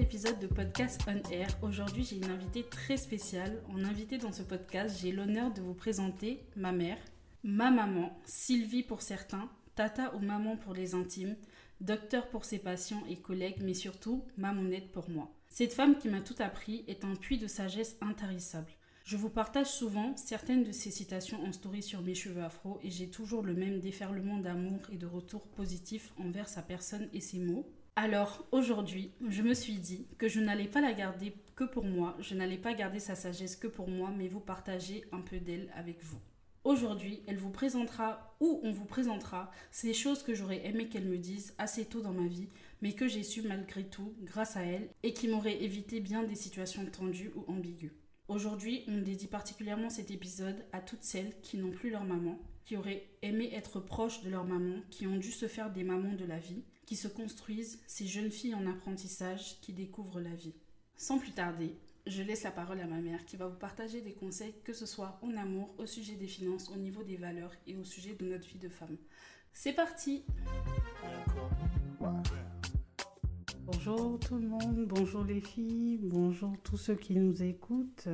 épisode de podcast On Air. Aujourd'hui, j'ai une invitée très spéciale. En invité dans ce podcast, j'ai l'honneur de vous présenter ma mère, ma maman, Sylvie pour certains, tata ou maman pour les intimes, docteur pour ses patients et collègues, mais surtout mamounette pour moi. Cette femme qui m'a tout appris est un puits de sagesse intarissable. Je vous partage souvent certaines de ces citations en story sur mes cheveux afro et j'ai toujours le même déferlement d'amour et de retour positif envers sa personne et ses mots. Alors aujourd'hui, je me suis dit que je n'allais pas la garder que pour moi, je n'allais pas garder sa sagesse que pour moi, mais vous partager un peu d'elle avec vous. Aujourd'hui, elle vous présentera ou on vous présentera ces choses que j'aurais aimé qu'elle me dise assez tôt dans ma vie, mais que j'ai su malgré tout grâce à elle et qui m'auraient évité bien des situations tendues ou ambiguës. Aujourd'hui, on dédie particulièrement cet épisode à toutes celles qui n'ont plus leur maman, qui auraient aimé être proches de leur maman, qui ont dû se faire des mamans de la vie, qui se construisent, ces jeunes filles en apprentissage qui découvrent la vie. Sans plus tarder, je laisse la parole à ma mère qui va vous partager des conseils, que ce soit en amour, au sujet des finances, au niveau des valeurs et au sujet de notre vie de femme. C'est parti Bonjour tout le monde, bonjour les filles, bonjour tous ceux qui nous écoutent.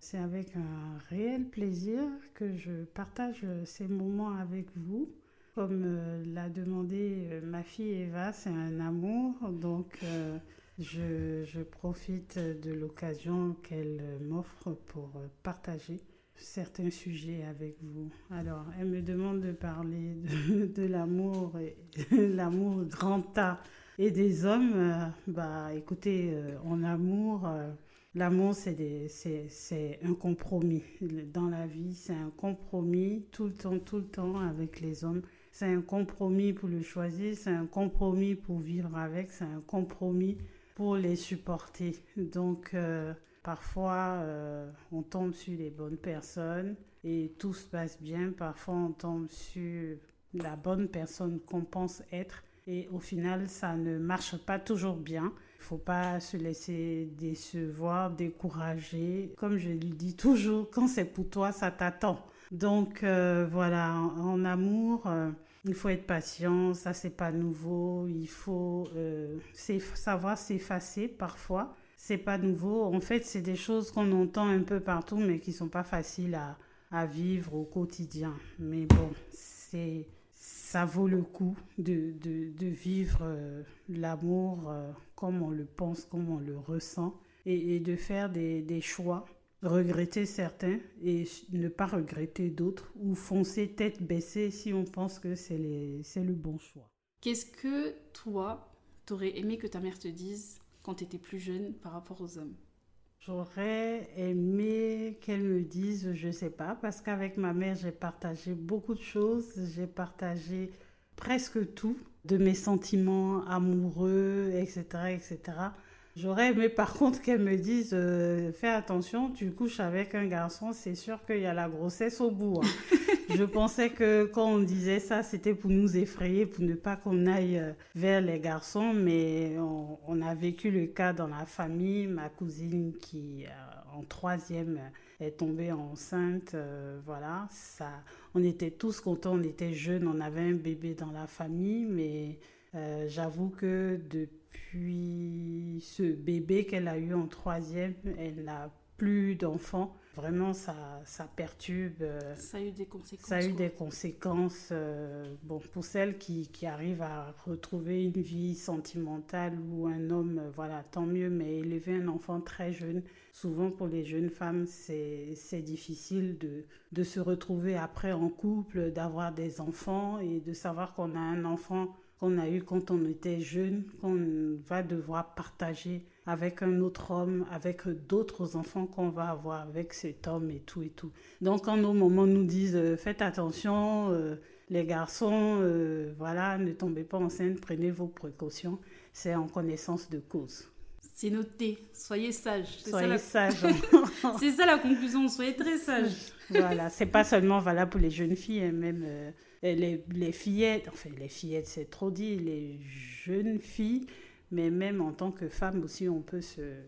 C'est avec un réel plaisir que je partage ces moments avec vous. Comme euh, l'a demandé euh, ma fille Eva, c'est un amour, donc euh, je, je profite de l'occasion qu'elle m'offre pour partager certains sujets avec vous. Alors, elle me demande de parler de, l'amour, l'amour grand A et des hommes. bah, écoutez, en amour, l'amour, c'est un compromis. Dans la vie, c'est un compromis tout le temps, tout le temps avec les hommes. C'est un compromis pour le choisir, c'est un compromis pour vivre avec, c'est un compromis pour les supporter. Donc, euh, parfois, euh, on tombe sur les bonnes personnes et tout se passe bien. Parfois, on tombe sur la bonne personne qu'on pense être et au final, ça ne marche pas toujours bien. Il faut pas se laisser décevoir, décourager. Comme je lui dis toujours, quand c'est pour toi, ça t'attend. Donc euh, voilà, en, amour, euh, il faut être patient, ça c'est pas nouveau. Il faut euh, savoir s'effacer parfois. C'est pas nouveau. En fait, c'est des choses qu'on entend un peu partout, mais qui sont pas faciles à, vivre au quotidien. Mais bon, c'est ça vaut le coup de, vivre l'amour comme on le pense, comme on le ressent, et, de faire des choix, regretter certains et ne pas regretter d'autres, ou foncer tête baissée si on pense que c'est le bon choix. Qu'est-ce que toi, t'aurais aimé que ta mère te dise quand t'étais plus jeune par rapport aux hommes? J'aurais aimé qu'elle me dise, je sais pas, parce qu'avec ma mère, j'ai partagé beaucoup de choses, j'ai partagé presque tout, de mes sentiments amoureux, etc., etc. J'aurais aimé par contre qu'elle me dise, euh, fais attention, tu couches avec un garçon, c'est sûr qu'il y a la grossesse au bout. hein. Je pensais que quand on disait ça, c'était pour nous effrayer, pour ne pas qu'on aille euh, vers les garçons, mais on, on a vécu le cas dans la famille. Ma cousine qui, euh, en troisième, est tombée enceinte. euh, voilà, ça, on était tous contents, on était jeunes, on avait un bébé dans la famille, mais euh, j'avoue que depuis ce bébé qu'elle a eu en troisième, elle n'a plus d'enfants. Vraiment, ça, ça perturbe. euh, Ça a eu des conséquences. ça a eu quoi. des conséquences, euh, bon, pour celles qui, qui arrivent à retrouver une vie sentimentale ou un homme, voilà, tant mieux, mais élever un enfant très jeune, souvent pour les jeunes femmes, c'est c'est difficile de, de se retrouver après en couple, d'avoir des enfants et de savoir qu'on a un enfant qu'on a eu quand on était jeune, qu'on va devoir partager avec un autre homme, avec d'autres enfants qu'on va avoir avec cet homme et tout et tout. Donc quand nos mamans nous disent euh, faites attention, euh, les garçons, euh, voilà, ne tombez pas enceinte, prenez vos précautions, c'est en connaissance de cause. C'est noté, soyez sages. Soyez sages. c'est ça la conclusion, soyez très sages. voilà, c'est pas seulement valable pour les jeunes filles, hein, même les, fillettes, enfin les fillettes c'est trop dit, les jeunes filles mais même en tant que femme aussi, on peut se,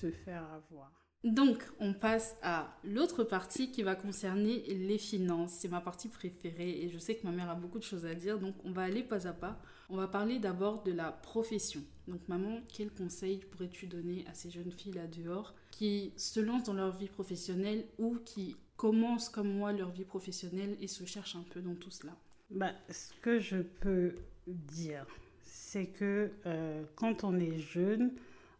se faire avoir. Donc, on passe à l'autre partie qui va concerner les finances. C'est ma partie préférée et je sais que ma mère a beaucoup de choses à dire, donc on va aller pas à pas. On va parler d'abord de la profession. Donc, maman, quel conseil pourrais-tu donner à ces jeunes filles là dehors qui se lancent dans leur vie professionnelle ou qui commencent comme moi leur vie professionnelle et se cherchent un peu dans tout cela bah, Ce que je peux dire, c'est que euh, quand on est jeune,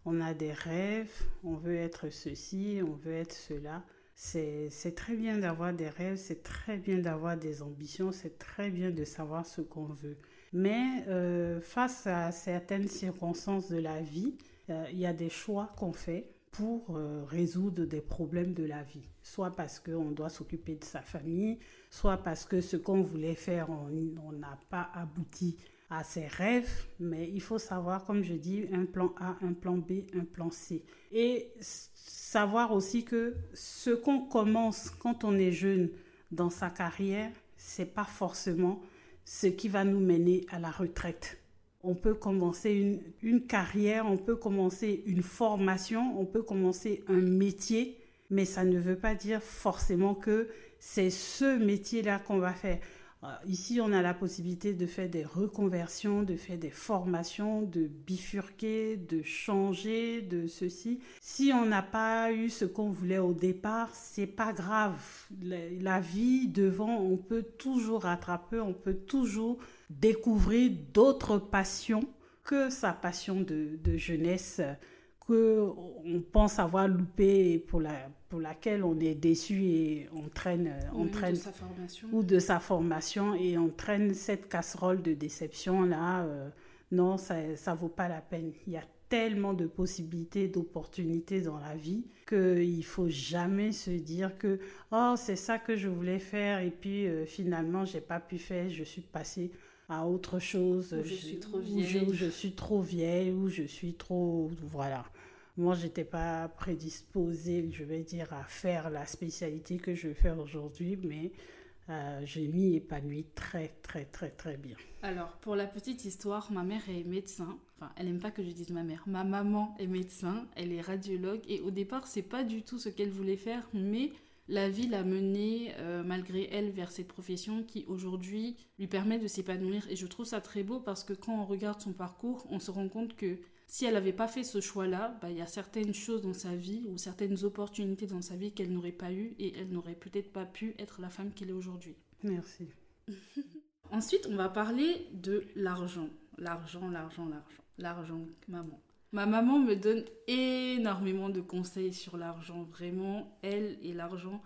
on a des rêves, on veut être ceci, on veut être cela. C'est très bien d'avoir des rêves, c'est très bien d'avoir des ambitions, c'est très bien de savoir ce qu'on veut. Mais euh, face à certaines circonstances de la vie, euh, il y a des choix qu'on fait pour résoudre des problèmes de la vie. Soit parce qu'on doit s'occuper de sa famille, soit parce que ce qu'on voulait faire, on n'a pas abouti à ses rêves, mais il faut savoir, comme je dis, un plan A, un plan B, un plan C. Et savoir aussi que ce qu'on commence quand on est jeune dans sa carrière, c'est pas forcément ce qui va nous mener à la retraite. On peut commencer une, une carrière, on peut commencer une formation, on peut commencer un métier, mais ça ne veut pas dire forcément que c'est ce métier-là qu'on va faire. Euh, ici, on a la possibilité de faire des reconversions, de faire des formations, de bifurquer, de changer, de ceci. Si on n'a pas eu ce qu'on voulait au départ, c'est pas grave. La vie devant, on peut toujours rattraper, on peut toujours découvrir d'autres passions que sa passion de, de jeunesse que on pense avoir loupé pour la pour laquelle on est déçu et on traîne on traîne de sa formation. ou de sa formation et on traîne cette casserole de déception là euh, non ça ça vaut pas la peine il y a tellement de possibilités d'opportunités dans la vie que il faut jamais se dire que oh c'est ça que je voulais faire et puis euh, finalement j'ai pas pu faire je suis passée à autre chose. Ou je, suis trop vieille. Ou je, suis trop vieille, ou je suis trop... Voilà. Moi, j'étais pas prédisposée, je vais dire, à faire la spécialité que je fais aujourd'hui, mais euh, j'ai mis épanoui très, très, très, très bien. Alors, pour la petite histoire, ma mère est médecin. Enfin, elle n'aime pas que je dise ma mère. Ma maman est médecin, elle est radiologue, et au départ, c'est pas du tout ce qu'elle voulait faire, mais la vie l'a menée euh, malgré elle vers cette profession qui aujourd'hui lui permet de s'épanouir et je trouve ça très beau parce que quand on regarde son parcours, on se rend compte que si elle n'avait pas fait ce choix-là, bah, il y a certaines choses dans sa vie ou certaines opportunités dans sa vie qu'elle n'aurait pas eues et elle n'aurait peut-être pas pu être la femme qu'elle est aujourd'hui. Merci. Ensuite, on va parler de l'argent. L'argent, l'argent, l'argent. L'argent, maman. Ma maman me donne énormément de conseils sur l'argent, vraiment, elle et l'argent.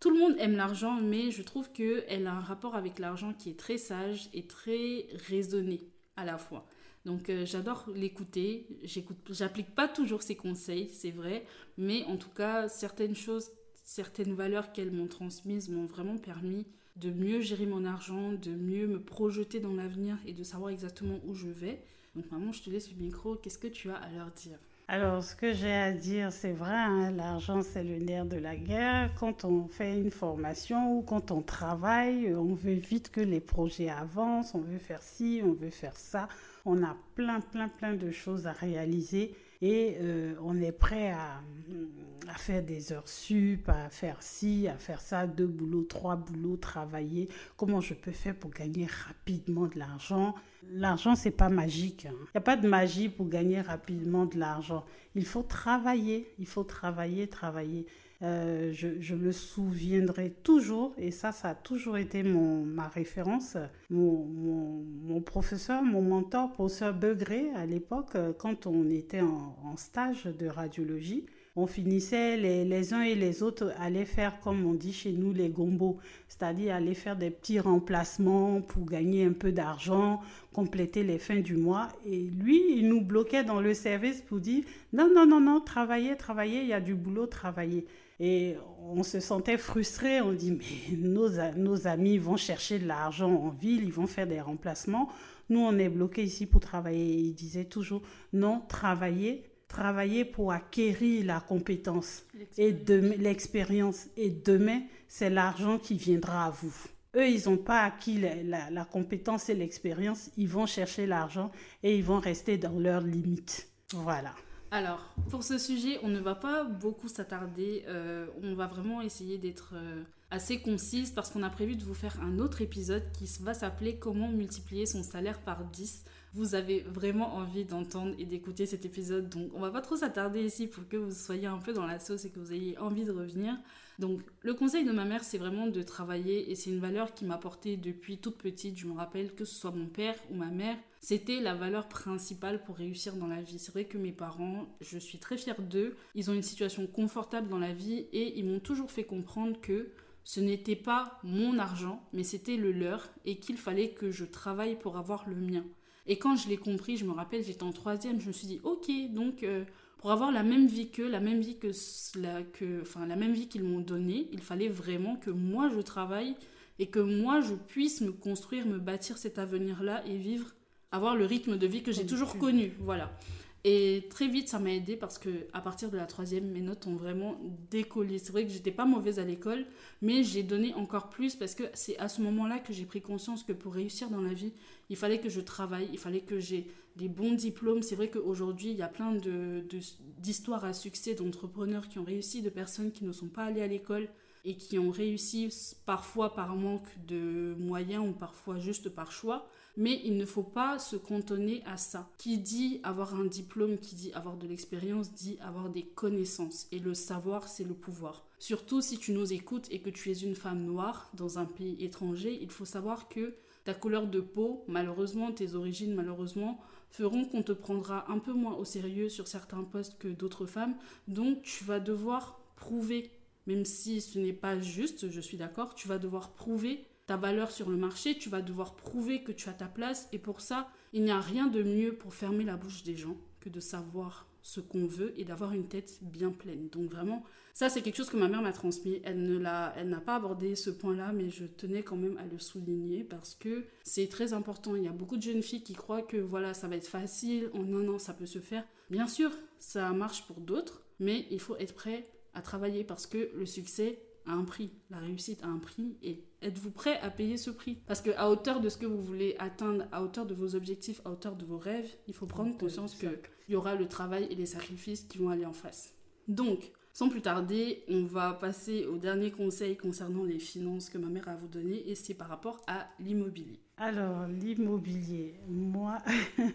Tout le monde aime l'argent, mais je trouve qu'elle a un rapport avec l'argent qui est très sage et très raisonné à la fois. Donc euh, j'adore l'écouter. J'applique pas toujours ses conseils, c'est vrai, mais en tout cas certaines choses, certaines valeurs qu'elle m'ont transmises m'ont vraiment permis de mieux gérer mon argent, de mieux me projeter dans l'avenir et de savoir exactement où je vais. Donc maman, je te laisse le micro. Qu'est-ce que tu as à leur dire? Alors, ce que j'ai à dire, c'est vrai, hein, l'argent, c'est le nerf de la guerre. Quand on fait une formation ou quand on travaille, on veut vite que les projets avancent, on veut faire ci, on veut faire ça. On a plein, plein, plein de choses à réaliser et euh, on est prêt à, à, faire des heures sup, à faire ci, à faire ça, deux boulots, trois boulots, travailler. Comment je peux faire pour gagner rapidement de l'argent? L'argent, c'est pas magique. Hein. Il n'y a pas de magie pour gagner rapidement de l'argent. Il faut travailler, il faut travailler, travailler. Euh, je, me souviendrai toujours, et ça, ça a toujours été mon, ma référence, mon, mon, professeur, mon mentor, professeur Begré, à l'époque, euh, quand on était en, stage de radiologie, on finissait, les, les, uns et les autres allaient faire, comme on dit chez nous, les gombos, c'est-à-dire aller faire des petits remplacements pour gagner un peu d'argent, compléter les fins du mois. Et lui, il nous bloquait dans le service pour dire, non, non, non, non, travaillez, travaillez, il y a du boulot, travaillez. Et on se sentait frustré, on dit, mais nos, nos amis vont chercher de l'argent en ville, ils vont faire des remplacements. Nous, on est bloqué ici pour travailler. Il disait toujours, non, travaillez, travailler pour acquérir la compétence et l'expérience. Et demain, c'est l'argent qui viendra à vous. Eux, ils n'ont pas acquis la, la, compétence et l'expérience. Ils vont chercher l'argent et ils vont rester dans leurs limites. Voilà. Alors, pour ce sujet, on ne va pas beaucoup s'attarder. Euh, on va vraiment essayer d'être euh, assez concise parce qu'on a prévu de vous faire un autre épisode qui va s'appeler Comment multiplier son salaire par 10 vous avez vraiment envie d'entendre et d'écouter cet épisode. Donc on va pas trop s'attarder ici pour que vous soyez un peu dans la sauce et que vous ayez envie de revenir. Donc le conseil de ma mère, c'est vraiment de travailler et c'est une valeur qui m'a portée depuis toute petite. Je me rappelle que ce soit mon père ou ma mère, c'était la valeur principale pour réussir dans la vie. C'est vrai que mes parents, je suis très fière d'eux. Ils ont une situation confortable dans la vie et ils m'ont toujours fait comprendre que ce n'était pas mon argent, mais c'était le leur et qu'il fallait que je travaille pour avoir le mien. Et quand je l'ai compris, je me rappelle, j'étais en troisième, je me suis dit, ok, donc euh, pour avoir la même vie qu'eux, la même vie que, la, que, enfin, la même vie qu'ils m'ont donnée, il fallait vraiment que moi je travaille et que moi je puisse me construire, me bâtir cet avenir-là et vivre, avoir le rythme de vie que j'ai toujours connu. Voilà. Et très vite, ça m'a aidé parce que à partir de la troisième, mes notes ont vraiment décollé. C'est vrai que j'étais pas mauvaise à l'école, mais j'ai donné encore plus parce que c'est à ce moment-là que j'ai pris conscience que pour réussir dans la vie, il fallait que je travaille, il fallait que j'ai des bons diplômes. C'est vrai qu'aujourd'hui, il y a plein de, d'histoires à succès d'entrepreneurs qui ont réussi, de personnes qui ne sont pas allées à l'école et qui ont réussi parfois par manque de moyens ou parfois juste par choix. Mais il ne faut pas se cantonner à ça. Qui dit avoir un diplôme, qui dit avoir de l'expérience, dit avoir des connaissances. Et le savoir, c'est le pouvoir. Surtout si tu nous écoutes et que tu es une femme noire dans un pays étranger, il faut savoir que ta couleur de peau, malheureusement, tes origines, malheureusement, feront qu'on te prendra un peu moins au sérieux sur certains postes que d'autres femmes. Donc tu vas devoir prouver, même si ce n'est pas juste, je suis d'accord, tu vas devoir prouver ta valeur sur le marché, tu vas devoir prouver que tu as ta place et pour ça, il n'y a rien de mieux pour fermer la bouche des gens que de savoir ce qu'on veut et d'avoir une tête bien pleine. Donc vraiment, ça c'est quelque chose que ma mère m'a transmis. Elle ne l'a, elle n'a pas abordé ce point-là, mais je tenais quand même à le souligner parce que c'est très important. Il y a beaucoup de jeunes filles qui croient que voilà, ça va être facile, en un an ça peut se faire. Bien sûr, ça marche pour d'autres, mais il faut être prêt à travailler parce que le succès a un prix, la réussite a un prix et êtes-vous prêt à payer ce prix? Parce que à hauteur de ce que vous voulez atteindre, à hauteur de vos objectifs, à hauteur de vos rêves, il faut prendre conscience qu'il y aura le travail et les sacrifices qui vont aller en face. Donc, sans plus tarder, on va passer au dernier conseil concernant les finances que ma mère a à vous donner et c'est par rapport à l'immobilier. Alors, l'immobilier, moi,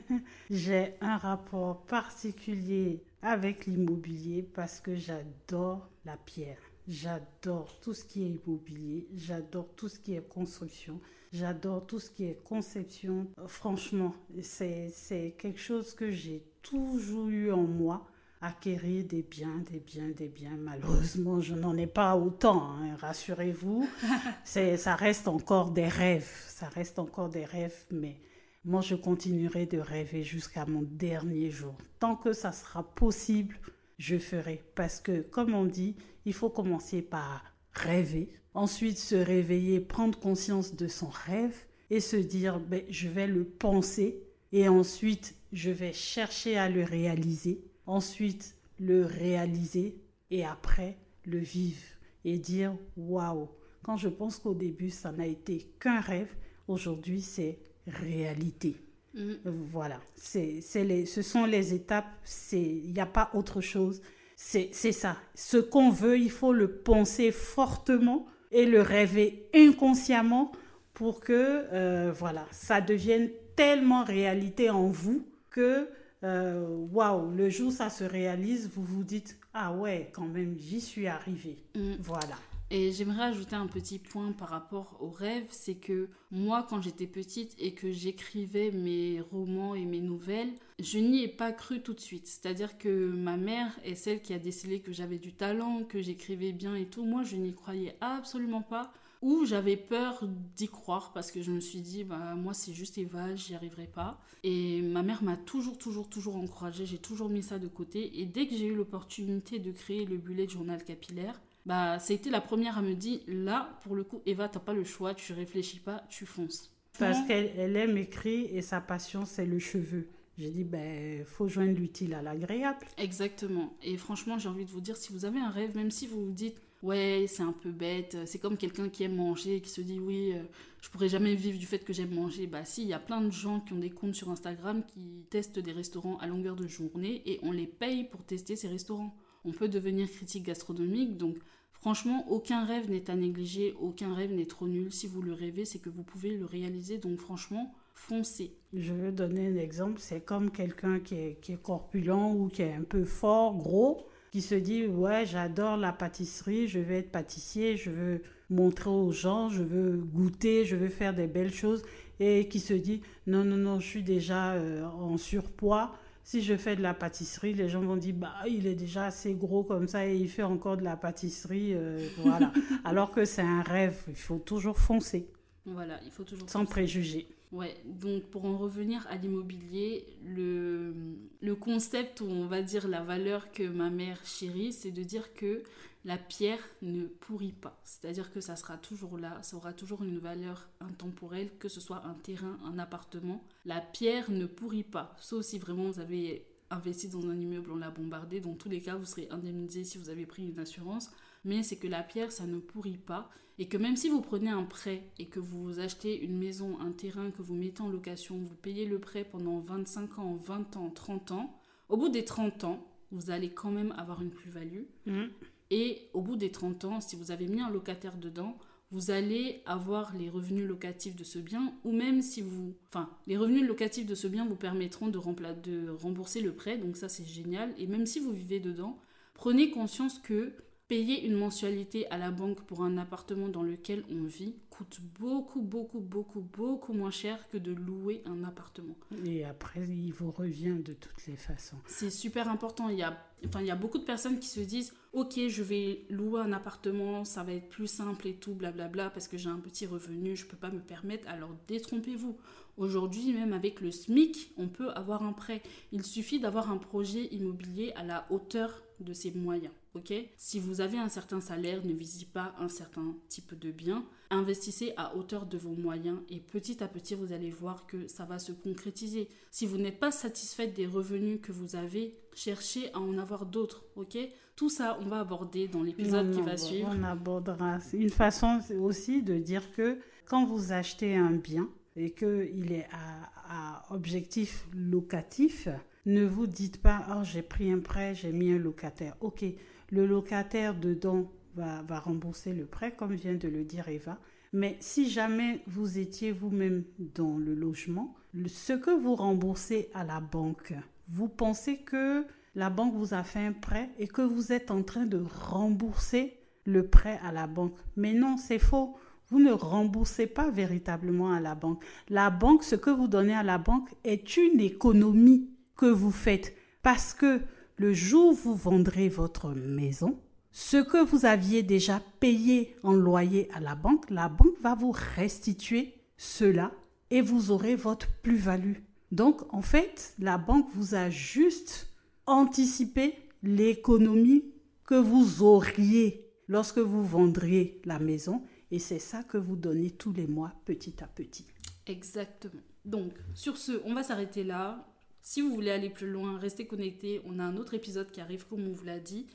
j'ai un rapport particulier avec l'immobilier parce que j'adore la pierre. J'adore tout ce qui est immobilier, j'adore tout ce qui est construction, j'adore tout ce qui est conception. Franchement, c'est quelque chose que j'ai toujours eu en moi, acquérir des biens, des biens, des biens. Malheureusement, je n'en ai pas autant, hein, rassurez-vous. ça reste encore des rêves, ça reste encore des rêves, mais moi, je continuerai de rêver jusqu'à mon dernier jour. Tant que ça sera possible, je ferai. Parce que, comme on dit, il faut commencer par rêver, ensuite se réveiller, prendre conscience de son rêve et se dire, ben, je vais le penser et ensuite je vais chercher à le réaliser, ensuite le réaliser et après le vivre et dire, waouh, quand je pense qu'au début ça n'a été qu'un rêve, aujourd'hui c'est réalité. Mm. Voilà, c'est, les, ce sont les étapes, il n'y a pas autre chose. C'est, ça. Ce qu'on veut, il faut le penser fortement et le rêver inconsciemment pour que euh, voilà, ça devienne tellement réalité en vous que euh, waouh, le jour où ça se réalise, vous vous dites ah ouais, quand même, j'y suis arrivé. Mm. Voilà. Et j'aimerais ajouter un petit point par rapport au rêve, c'est que moi, quand j'étais petite et que j'écrivais mes romans et mes nouvelles, je n'y ai pas cru tout de suite. C'est-à-dire que ma mère est celle qui a décelé que j'avais du talent, que j'écrivais bien et tout. Moi, je n'y croyais absolument pas. Ou j'avais peur d'y croire parce que je me suis dit, bah, moi, c'est juste Eva, j'y arriverai pas. Et ma mère m'a toujours, toujours, toujours encouragée. J'ai toujours mis ça de côté. Et dès que j'ai eu l'opportunité de créer le bullet journal capillaire, bah, été la première à me dire, là, pour le coup, Eva, t'as pas le choix, tu réfléchis pas, tu fonces. Parce qu'elle aime écrire et sa passion, c'est le cheveu. J'ai dit, ben, faut joindre l'utile à l'agréable. Exactement. Et franchement, j'ai envie de vous dire, si vous avez un rêve, même si vous vous dites, ouais, c'est un peu bête, c'est comme quelqu'un qui aime manger, qui se dit, oui, euh, je pourrais jamais vivre du fait que j'aime manger. Bah si, il y a plein de gens qui ont des comptes sur Instagram qui testent des restaurants à longueur de journée et on les paye pour tester ces restaurants. On peut devenir critique gastronomique, donc franchement, aucun rêve n'est à négliger, aucun rêve n'est trop nul. Si vous le rêvez, c'est que vous pouvez le réaliser, donc franchement, foncez. Je vais donner un exemple, c'est comme quelqu'un qui est, qui est corpulent ou qui est un peu fort, gros, qui se dit ouais j'adore la pâtisserie, je vais être pâtissier, je veux montrer aux gens, je veux goûter, je veux faire des belles choses et qui se dit non non non je suis déjà euh, en surpoids. Si je fais de la pâtisserie, les gens vont dire bah il est déjà assez gros comme ça et il fait encore de la pâtisserie, euh, voilà. Alors que c'est un rêve, il faut toujours foncer. Voilà, il faut toujours sans préjugés. Ouais, donc pour en revenir à l'immobilier, le, concept ou on va dire la valeur que ma mère chérit, c'est de dire que la pierre ne pourrit pas. C'est-à-dire que ça sera toujours là, ça aura toujours une valeur intemporelle, que ce soit un terrain, un appartement. La pierre ne pourrit pas, sauf si vraiment vous avez investi dans un immeuble, on l'a bombardé. Dans tous les cas, vous serez indemnisé si vous avez pris une assurance. Mais c'est que la pierre, ça ne pourrit pas et que même si vous prenez un prêt et que vous achetez une maison, un terrain que vous mettez en location, vous payez le prêt pendant 25 ans, 20 ans, 30 ans, au bout des 30 ans, vous allez quand même avoir une plus-value. Mmh. Et au bout des 30 ans, si vous avez mis un locataire dedans, vous allez avoir les revenus locatifs de ce bien, ou même si vous... Enfin, les revenus locatifs de ce bien vous permettront de, de rembourser le prêt, donc ça c'est génial. Et même si vous vivez dedans, prenez conscience que Payer une mensualité à la banque pour un appartement dans lequel on vit coûte beaucoup, beaucoup, beaucoup, beaucoup moins cher que de louer un appartement. Et après, il vous revient de toutes les façons. C'est super important. Il y, a, enfin, il y a beaucoup de personnes qui se disent Ok, je vais louer un appartement, ça va être plus simple et tout, blablabla, parce que j'ai un petit revenu, je ne peux pas me permettre. Alors détrompez-vous. Aujourd'hui, même avec le SMIC, on peut avoir un prêt. Il suffit d'avoir un projet immobilier à la hauteur de ses moyens. Ok? Si vous avez un certain salaire, ne visez pas un certain type de bien. Investissez à hauteur de vos moyens et petit à petit, vous allez voir que ça va se concrétiser. Si vous n'êtes pas satisfait des revenus que vous avez, cherchez à en avoir d'autres. Ok? Tout ça, on va aborder dans l'épisode qui va suivre. On abordera. Une façon aussi de dire que quand vous achetez un bien et qu'il est à, à objectif locatif, ne vous dites pas, oh, j'ai pris un prêt, j'ai mis un locataire. Ok, le locataire dedans va, rembourser le prêt, comme vient de le dire Eva. Mais si jamais vous étiez vous-même dans le logement, ce que vous remboursez à la banque, vous pensez que la banque vous a fait un prêt et que vous êtes en train de rembourser le prêt à la banque. Mais non, c'est faux. Vous ne remboursez pas véritablement à la banque. La banque, ce que vous donnez à la banque est une économie que vous faites parce que le jour où vous vendrez votre maison, ce que vous aviez déjà payé en loyer à la banque, la banque va vous restituer cela et vous aurez votre plus-value. Donc en fait, la banque vous a juste anticipé l'économie que vous auriez lorsque vous vendriez la maison et c'est ça que vous donnez tous les mois petit à petit. Exactement. Donc sur ce, on va s'arrêter là. Si vous voulez aller plus loin, restez connectés. On a un autre épisode qui arrive, comme on vous l'a dit.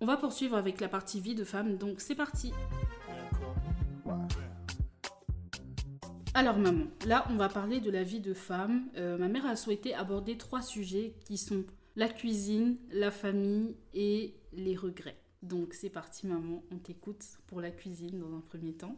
On va poursuivre avec la partie vie de femme, donc c'est parti. Alors maman, là on va parler de la vie de femme. Euh, ma mère a souhaité aborder trois sujets qui sont la cuisine, la famille et les regrets. Donc c'est parti maman, on t'écoute pour la cuisine dans un premier temps.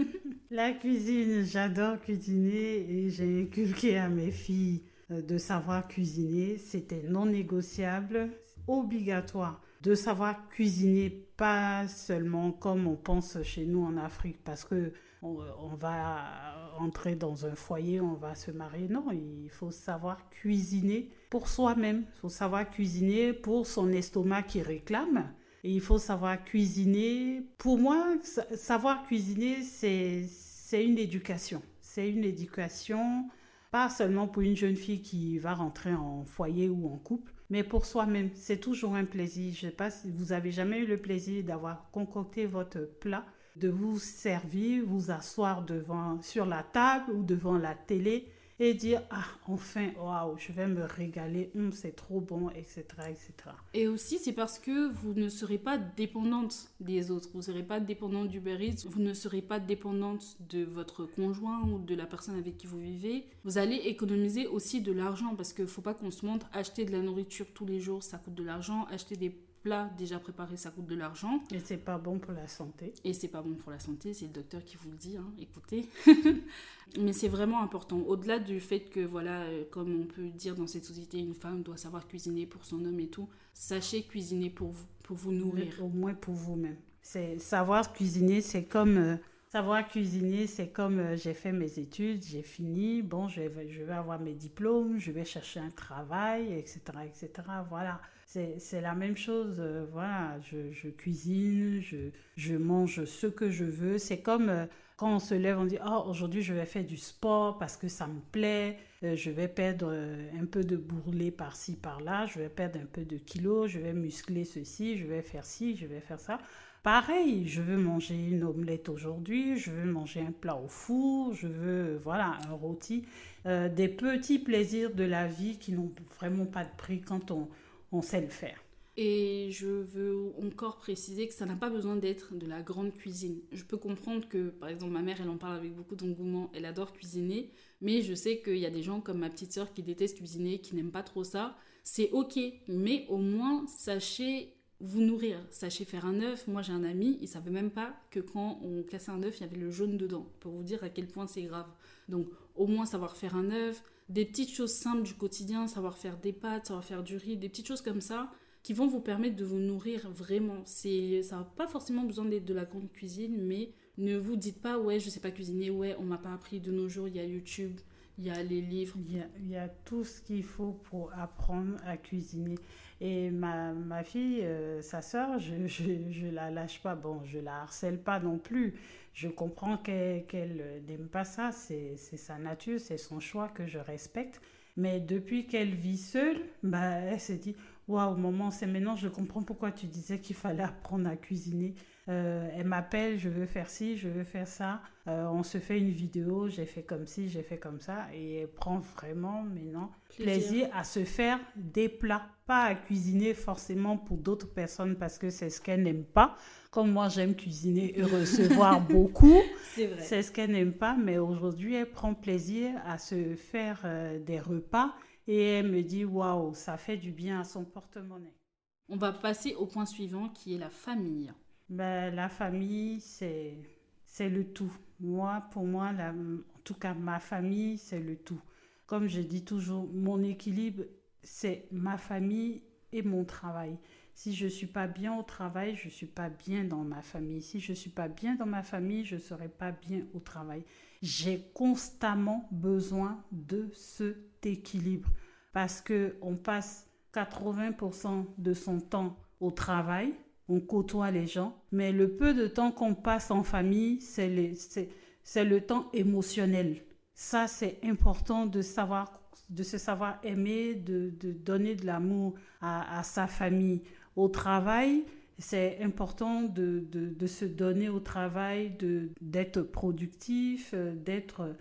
la cuisine, j'adore cuisiner et j'ai inculqué à mes filles de savoir cuisiner. C'était non négociable, obligatoire de savoir cuisiner, pas seulement comme on pense chez nous en Afrique, parce que on, va entrer dans un foyer, on va se marier. Non, il faut savoir cuisiner pour soi-même. Il faut savoir cuisiner pour son estomac qui réclame. Et il faut savoir cuisiner. Pour moi, savoir cuisiner, c'est une éducation. C'est une éducation, pas seulement pour une jeune fille qui va rentrer en foyer ou en couple, mais pour soi-même. C'est toujours un plaisir. Je ne sais pas si vous avez jamais eu le plaisir d'avoir concocté votre plat, de vous servir, vous asseoir devant, sur la table ou devant la télé et dire ah enfin waouh je vais me régaler hum, c'est trop bon etc etc et aussi c'est parce que vous ne serez pas dépendante des autres. Vous ne serez pas dépendante du Eats. Vous ne serez pas dépendante de votre conjoint ou de la personne avec qui vous vivez. Vous allez économiser aussi de l'argent parce qu'il faut pas qu'on se montre acheter de la nourriture tous les jours ça coûte de l'argent. Acheter des plat déjà préparé, ça coûte de l'argent. Et c'est pas bon pour la santé. Et c'est pas bon pour la santé, c'est le docteur qui vous le dit, hein, écoutez. Mais c'est vraiment important. Au-delà du fait que, voilà, euh, comme on peut dire dans cette société, une femme doit savoir cuisiner pour son homme et tout, sachez cuisiner pour vous, pour vous nourrir. au moins pour vous-même. C'est savoir cuisiner, c'est comme euh, savoir cuisiner, c'est comme euh, j'ai fait mes études, j'ai fini, bon, je vais, je vais avoir mes diplômes, je vais chercher un travail, etc., etc. Voilà c'est la même chose. Euh, voilà, je, cuisine, je, mange ce que je veux. C'est comme euh, quand on se lève, on dit Oh, aujourd'hui, je vais faire du sport parce que ça me plaît. Euh, je vais perdre un peu de bourrelet par-ci, par-là. Je vais perdre un peu de kilos. Je vais muscler ceci. Je vais faire ci. Je vais faire ça. Pareil, je veux manger une omelette aujourd'hui, je veux manger un plat au four, je veux, voilà, un rôti. des petits plaisirs de la vie qui n'ont vraiment pas de prix quand on, on sait le faire. Et je veux encore préciser que ça n'a pas besoin d'être de la grande cuisine. Je peux comprendre que, par exemple, ma mère, elle en parle avec beaucoup d'engouement, elle adore cuisiner, mais je sais qu'il y a des gens comme ma petite sœur qui détestent cuisiner, qui n'aiment pas trop ça. C'est ok, mais au moins, sachez vous nourrir, sachez faire un œuf. Moi, j'ai un ami, il savait même pas que quand on cassait un œuf, il y avait le jaune dedans, pour vous dire à quel point c'est grave. Donc, au moins savoir faire un œuf, des petites choses simples du quotidien, savoir faire des pâtes, savoir faire du riz, des petites choses comme ça qui vont vous permettre de vous nourrir vraiment. C'est, ça n'a pas forcément besoin d'être de la grande cuisine, mais ne vous dites pas ouais je sais pas cuisiner, ouais on m'a pas appris de nos jours, il y a YouTube, il y a les livres. Il y a, il y a tout ce qu'il faut pour apprendre à cuisiner. Et ma, ma fille, euh, sa sœur, je, je, la lâche pas. Bon, je la harcèle pas non plus. Je comprends qu'elle n'aime pas ça. C'est sa nature, c'est son choix que je respecte. Mais depuis qu'elle vit seule, bah, elle s'est dit Waouh, maman, c'est maintenant, je comprends pourquoi tu disais qu'il fallait apprendre à cuisiner. Euh, elle m'appelle, je veux faire ci, je veux faire ça. Euh, on se fait une vidéo, j'ai fait comme ci, j'ai fait comme ça. Et elle prend vraiment maintenant plaisir. à se faire des plats. Pas à cuisiner forcément pour d'autres personnes parce que c'est ce qu'elle n'aime pas. Comme moi, j'aime cuisiner et recevoir beaucoup. C'est ce qu'elle n'aime pas. Mais aujourd'hui, elle prend plaisir à se faire euh, des repas. Et elle me dit, waouh, ça fait du bien à son porte-monnaie. On va passer au point suivant qui est la famille ben, La famille, c'est, c'est le tout. Moi, pour moi, la, en tout cas, ma famille, c'est le tout. Comme je dis toujours, mon équilibre, c'est ma famille et mon travail. Si je ne suis pas bien au travail, je ne suis pas bien dans ma famille. Si je ne suis pas bien dans ma famille, je ne serai pas bien au travail. J'ai constamment besoin de cet équilibre parce qu'on passe 80% de son temps au travail on côtoie les gens, mais le peu de temps qu'on passe en famille, c'est le temps émotionnel. Ça, c'est important de savoir, de se savoir aimer, de, donner de l'amour à, sa famille. Au travail, c'est important de, se donner au travail, d'être productif, d'être,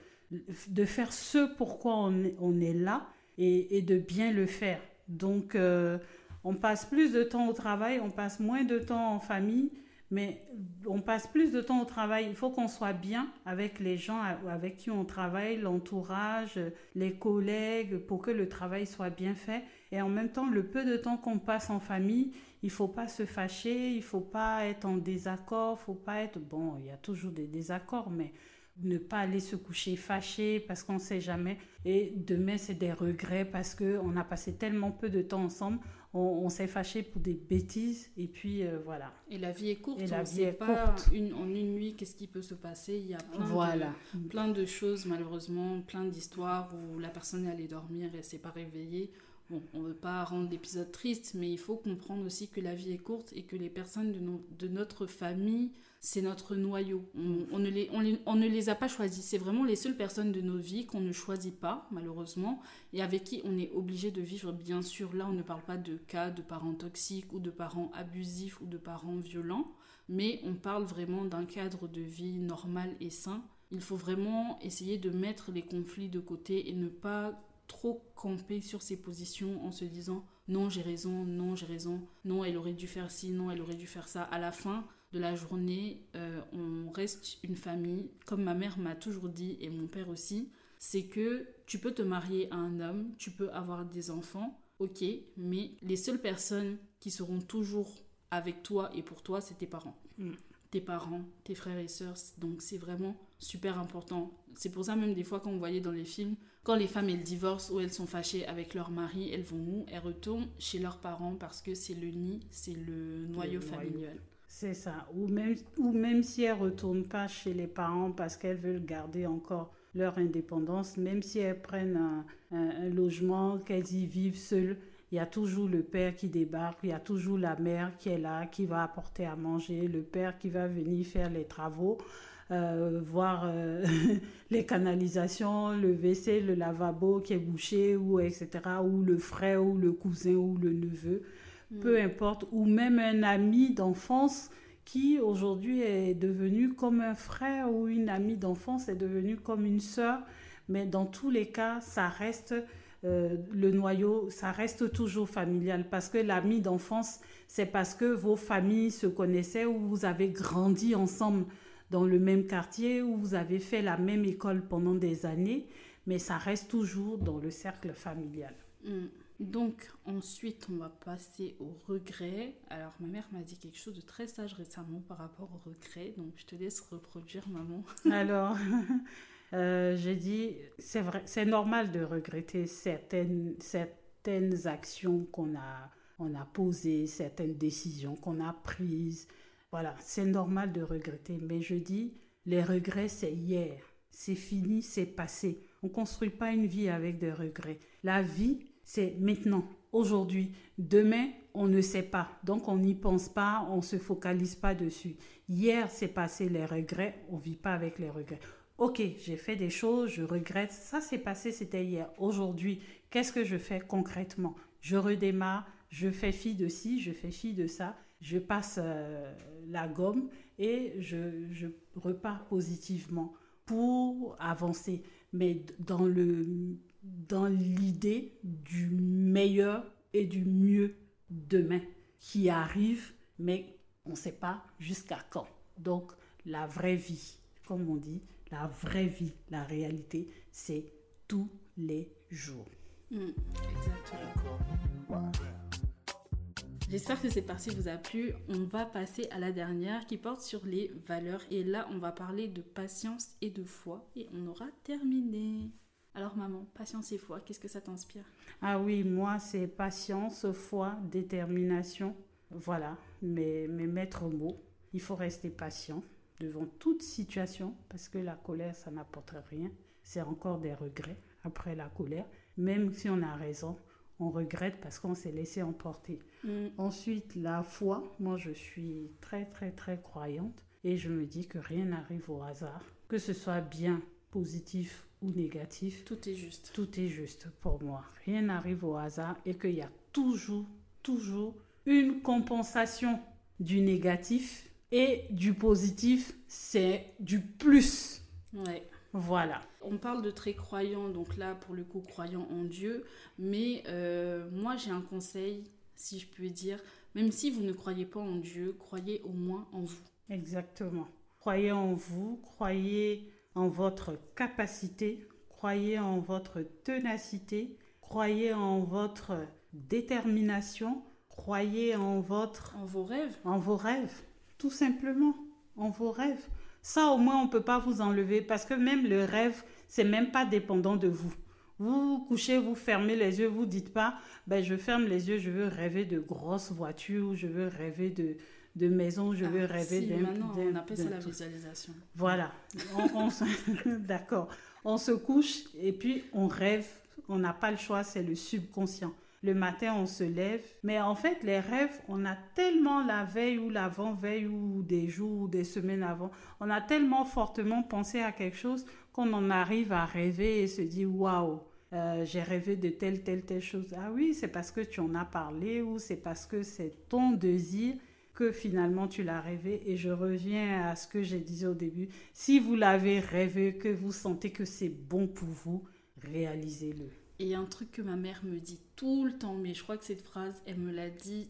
de faire ce pourquoi on, on est là et, de bien le faire. Donc, euh, on passe plus de temps au travail, on passe moins de temps en famille, mais on passe plus de temps au travail. Il faut qu'on soit bien avec les gens avec qui on travaille, l'entourage, les collègues, pour que le travail soit bien fait. Et en même temps, le peu de temps qu'on passe en famille, il faut pas se fâcher, il faut pas être en désaccord, faut pas être bon. Il y a toujours des désaccords, mais ne pas aller se coucher fâché parce qu'on ne sait jamais. Et demain, c'est des regrets parce qu'on a passé tellement peu de temps ensemble. On, s'est fâché pour des bêtises et puis euh, voilà. Et la vie est courte. Et la vie est pas Une, en une nuit qu'est-ce qui peut se passer. Il y a plein, voilà. de, plein de choses malheureusement, plein d'histoires où la personne est allée dormir et s'est pas réveillée. On ne veut pas rendre l'épisode triste, mais il faut comprendre aussi que la vie est courte et que les personnes de, notre famille c'est notre noyau. On, ne les, on, ne les, a pas choisis. C'est vraiment les seules personnes de nos vies qu'on ne choisit pas, malheureusement, et avec qui on est obligé de vivre. Bien sûr, là, on ne parle pas de cas de parents toxiques ou de parents abusifs ou de parents violents, mais on parle vraiment d'un cadre de vie normal et sain. Il faut vraiment essayer de mettre les conflits de côté et ne pas trop camper sur ses positions en se disant non j'ai raison, non j'ai raison, non elle aurait dû faire ci, non elle aurait dû faire ça. À la fin, de la journée, euh, on reste une famille. Comme ma mère m'a toujours dit, et mon père aussi, c'est que tu peux te marier à un homme, tu peux avoir des enfants, ok, mais les seules personnes qui seront toujours avec toi et pour toi, c'est tes parents. Mm. Tes parents, tes frères et sœurs. Donc c'est vraiment super important. C'est pour ça même des fois quand on voyait dans les films, quand les femmes elles divorcent ou elles sont fâchées avec leur mari, elles vont où? Elles retournent chez leurs parents parce que c'est le nid, c'est le noyau familial. C'est ça. Ou même, ou même si elles ne retournent pas chez les parents parce qu'elles veulent garder encore leur indépendance, même si elles prennent un, logement, qu'elles y vivent seules, il y a toujours le père qui débarque, il y a toujours la mère qui est là, qui va apporter à manger, le père qui va venir faire les travaux, euh, voir euh, les canalisations, le WC, le lavabo qui est bouché, ou etc., ou le frère, ou le cousin, ou le neveu peu mm. importe, ou même un ami d'enfance qui aujourd'hui est devenu comme un frère ou une amie d'enfance est devenu comme une sœur. Mais dans tous les cas, ça reste euh, le noyau, ça reste toujours familial parce que l'ami d'enfance, c'est parce que vos familles se connaissaient ou vous avez grandi ensemble dans le même quartier ou vous avez fait la même école pendant des années, mais ça reste toujours dans le cercle familial. Mm. Donc ensuite, on va passer au regret. Alors ma mère m'a dit quelque chose de très sage récemment par rapport au regret, donc je te laisse reproduire maman. Alors, euh, j'ai dit, c'est vrai, c'est normal de regretter certaines, certaines actions qu'on a, on a posées, certaines décisions qu'on a prises. Voilà, c'est normal de regretter, mais je dis, les regrets, c'est hier. C'est fini, c'est passé. On ne construit pas une vie avec des regrets. La vie, c'est maintenant, aujourd'hui. Demain, on ne sait pas. Donc, on n'y pense pas, on ne se focalise pas dessus. Hier, c'est passé les regrets, on ne vit pas avec les regrets. Ok, j'ai fait des choses, je regrette. Ça, c'est passé, c'était hier. Aujourd'hui, qu'est-ce que je fais concrètement? Je redémarre, je fais fi de ci, je fais fi de ça, je passe euh, la gomme et je, repars positivement pour avancer. Mais dans le dans l'idée du meilleur et du mieux demain qui arrive, mais on ne sait pas jusqu'à quand. Donc la vraie vie, comme on dit, la vraie vie, la réalité, c'est tous les jours. Hmm, J'espère que cette partie vous a plu. On va passer à la dernière qui porte sur les valeurs. Et là, on va parler de patience et de foi. Et on aura terminé. Alors maman, patience et foi, qu'est-ce que ça t'inspire? Ah oui, moi c'est patience, foi, détermination. Voilà, mes, mes maîtres mots. Il faut rester patient devant toute situation parce que la colère, ça n'apporte rien. C'est encore des regrets après la colère. Même si on a raison, on regrette parce qu'on s'est laissé emporter. Mm. Ensuite, la foi. Moi, je suis très, très, très croyante et je me dis que rien n'arrive au hasard. Que ce soit bien, positif ou négatif. Tout est juste. Tout est juste pour moi. Rien n'arrive au hasard et qu'il y a toujours, toujours une compensation du négatif et du positif, c'est du plus. Ouais. Voilà. On parle de très croyants, donc là, pour le coup, croyants en Dieu. Mais euh, moi, j'ai un conseil, si je peux dire. Même si vous ne croyez pas en Dieu, croyez au moins en vous. Exactement. Croyez en vous, croyez en votre capacité, croyez en votre ténacité, croyez en votre détermination, croyez en votre en vos rêves, en vos rêves, tout simplement, en vos rêves. Ça, au moins, on ne peut pas vous enlever parce que même le rêve, c'est même pas dépendant de vous. Vous vous couchez, vous fermez les yeux, vous dites pas, ben, je ferme les yeux, je veux rêver de grosses voitures, je veux rêver de, de maisons, je veux Ah, rêver si, d'un... on appelle ça la visualisation. Voilà. On, on se- D'accord. On se couche et puis on rêve. On n'a pas le choix, c'est le subconscient. Le matin, on se lève. Mais en fait, les rêves, on a tellement la veille ou l'avant-veille ou des jours ou des semaines avant, on a tellement fortement pensé à quelque chose qu'on en arrive à rêver et se dit waouh. euh, j'ai rêvé de telle, telle, telle chose. Ah oui, c'est parce que tu en as parlé ou c'est parce que c'est ton désir que finalement tu l'as rêvé. Et je reviens à ce que j'ai dit au début. Si vous l'avez rêvé, que vous sentez que c'est bon pour vous, réalisez-le. Et un truc que ma mère me dit tout le temps, mais je crois que cette phrase, elle me l'a dit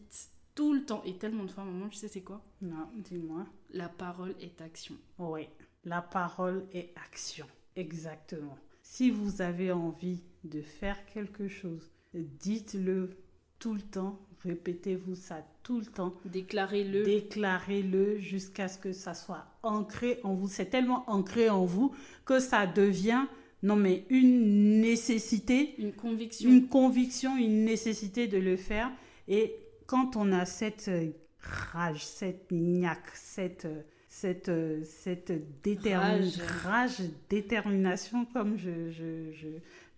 tout le temps et tellement de fois, maman, tu sais c'est quoi? Non, dis-moi. La parole est action. Oui, la parole est action. Exactement. Si vous avez envie de faire quelque chose, dites-le tout le temps. Répétez-vous ça tout le temps. Déclarez-le. Déclarez-le jusqu'à ce que ça soit ancré en vous. C'est tellement ancré en vous que ça devient, non mais une nécessité, Une conviction. une conviction, une nécessité de le faire. Et quand on a cette euh, rage, cette niaque, cette, euh, cette, euh, cette détermi- Rage. rage, détermination, comme je, je, je,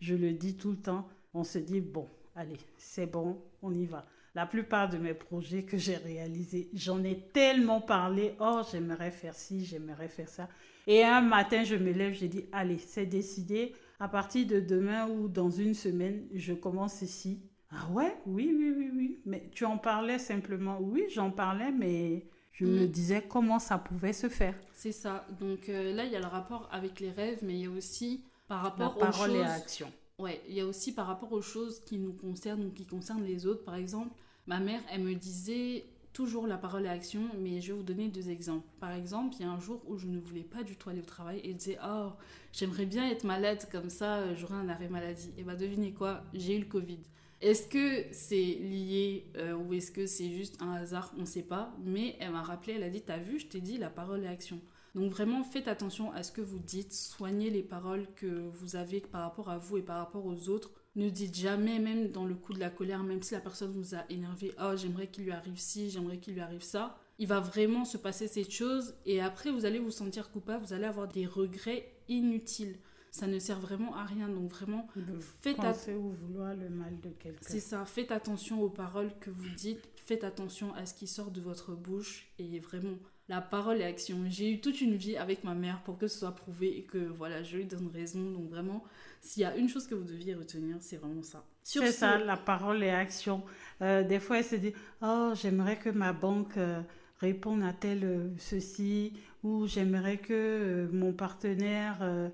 je le dis tout le temps, on se dit, bon, allez, c'est bon, on y va. La plupart de mes projets que j'ai réalisés, j'en ai tellement parlé. Oh, j'aimerais faire ci, j'aimerais faire ça. Et un matin, je me lève, j'ai dit, allez, c'est décidé. À partir de demain ou dans une semaine, je commence ici. Ah ouais, oui, oui, oui, oui. Mais tu en parlais simplement. Oui, j'en parlais, mais je me Mm. disais comment ça pouvait se faire. C'est ça. Donc euh, là, il y a le rapport avec les rêves, mais il y a aussi par La rapport aux parole choses. et action. Ouais, il y a aussi par rapport aux choses qui nous concernent ou qui concernent les autres. Par exemple, ma mère, elle me disait toujours la parole et action, mais je vais vous donner deux exemples. Par exemple, il y a un jour où je ne voulais pas du tout aller au travail et elle disait Oh, j'aimerais bien être malade, comme ça euh, j'aurai un arrêt maladie. Et bah, devinez quoi, j'ai eu le Covid. Est-ce que c'est lié euh, ou est-ce que c'est juste un hasard On ne sait pas. Mais elle m'a rappelé, elle a dit T'as vu, je t'ai dit la parole et action. Donc vraiment, faites attention à ce que vous dites, soignez les paroles que vous avez par rapport à vous et par rapport aux autres. Ne dites jamais, même dans le coup de la colère, même si la personne vous a énervé, oh j'aimerais qu'il lui arrive ci, j'aimerais qu'il lui arrive ça. Il va vraiment se passer cette chose et après vous allez vous sentir coupable, vous allez avoir des regrets inutiles. Ça ne sert vraiment à rien, donc vraiment, De Faites at- penser ou vouloir le mal de quelqu'un. c'est ça. Faites attention aux paroles que vous dites. Faites attention à ce qui sort de votre bouche. Et vraiment, la parole et action. J'ai eu toute une vie avec ma mère pour que ce soit prouvé et que voilà, je lui donne raison. Donc vraiment, s'il y a une chose que vous deviez retenir, c'est vraiment ça. C'est ce- ça, la parole et action. Euh, des fois, elle se dit Oh, j'aimerais que ma banque euh, réponde à tel euh, ceci, ou j'aimerais que mon partenaire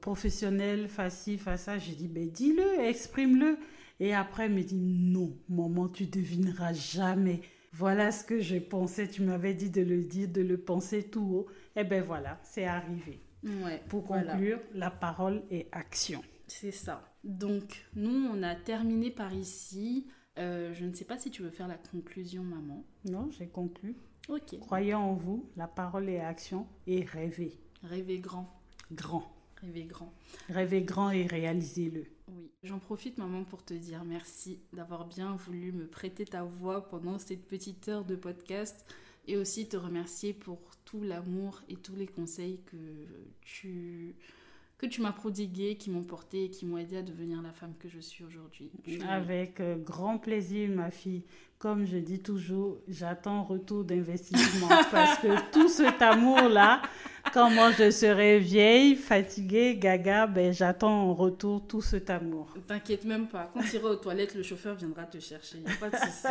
professionnel fasse ci, fasse ça. J'ai dit Ben, dis-le, exprime-le. Et après, elle me dit Non, maman, tu devineras jamais. Voilà ce que je pensais. Tu m'avais dit de le dire, de le penser tout haut. Eh ben voilà, c'est arrivé. Ouais, Pour voilà. conclure, la parole et action. C'est ça. Donc, nous, on a terminé par ici. Euh, je ne sais pas si tu veux faire la conclusion, maman. Non, j'ai conclu. Ok. Croyez en vous, la parole et action, et rêvez Rêvez grand. grand. Rêvez grand. Rêvez grand et réalisez-le. Oui, j'en profite maman pour te dire merci d'avoir bien voulu me prêter ta voix pendant cette petite heure de podcast et aussi te remercier pour tout l'amour et tous les conseils que tu que tu m'as prodigués, qui m'ont porté et qui m'ont aidé à devenir la femme que je suis aujourd'hui. Avec euh, grand plaisir, ma fille. Comme je dis toujours, j'attends retour d'investissement parce que tout cet amour-là, quand moi je serai vieille, fatiguée, gaga, ben j'attends en retour tout cet amour. T'inquiète même pas. Quand tu iras aux toilettes, le chauffeur viendra te chercher. Y a pas de souci.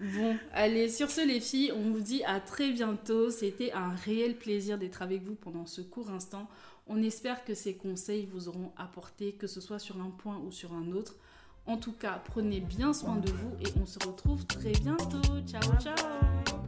Bon, allez, sur ce, les filles, on vous dit à très bientôt. C'était un réel plaisir d'être avec vous pendant ce court instant. On espère que ces conseils vous auront apporté, que ce soit sur un point ou sur un autre. En tout cas, prenez bien soin de vous et on se retrouve très bientôt. Ciao, ciao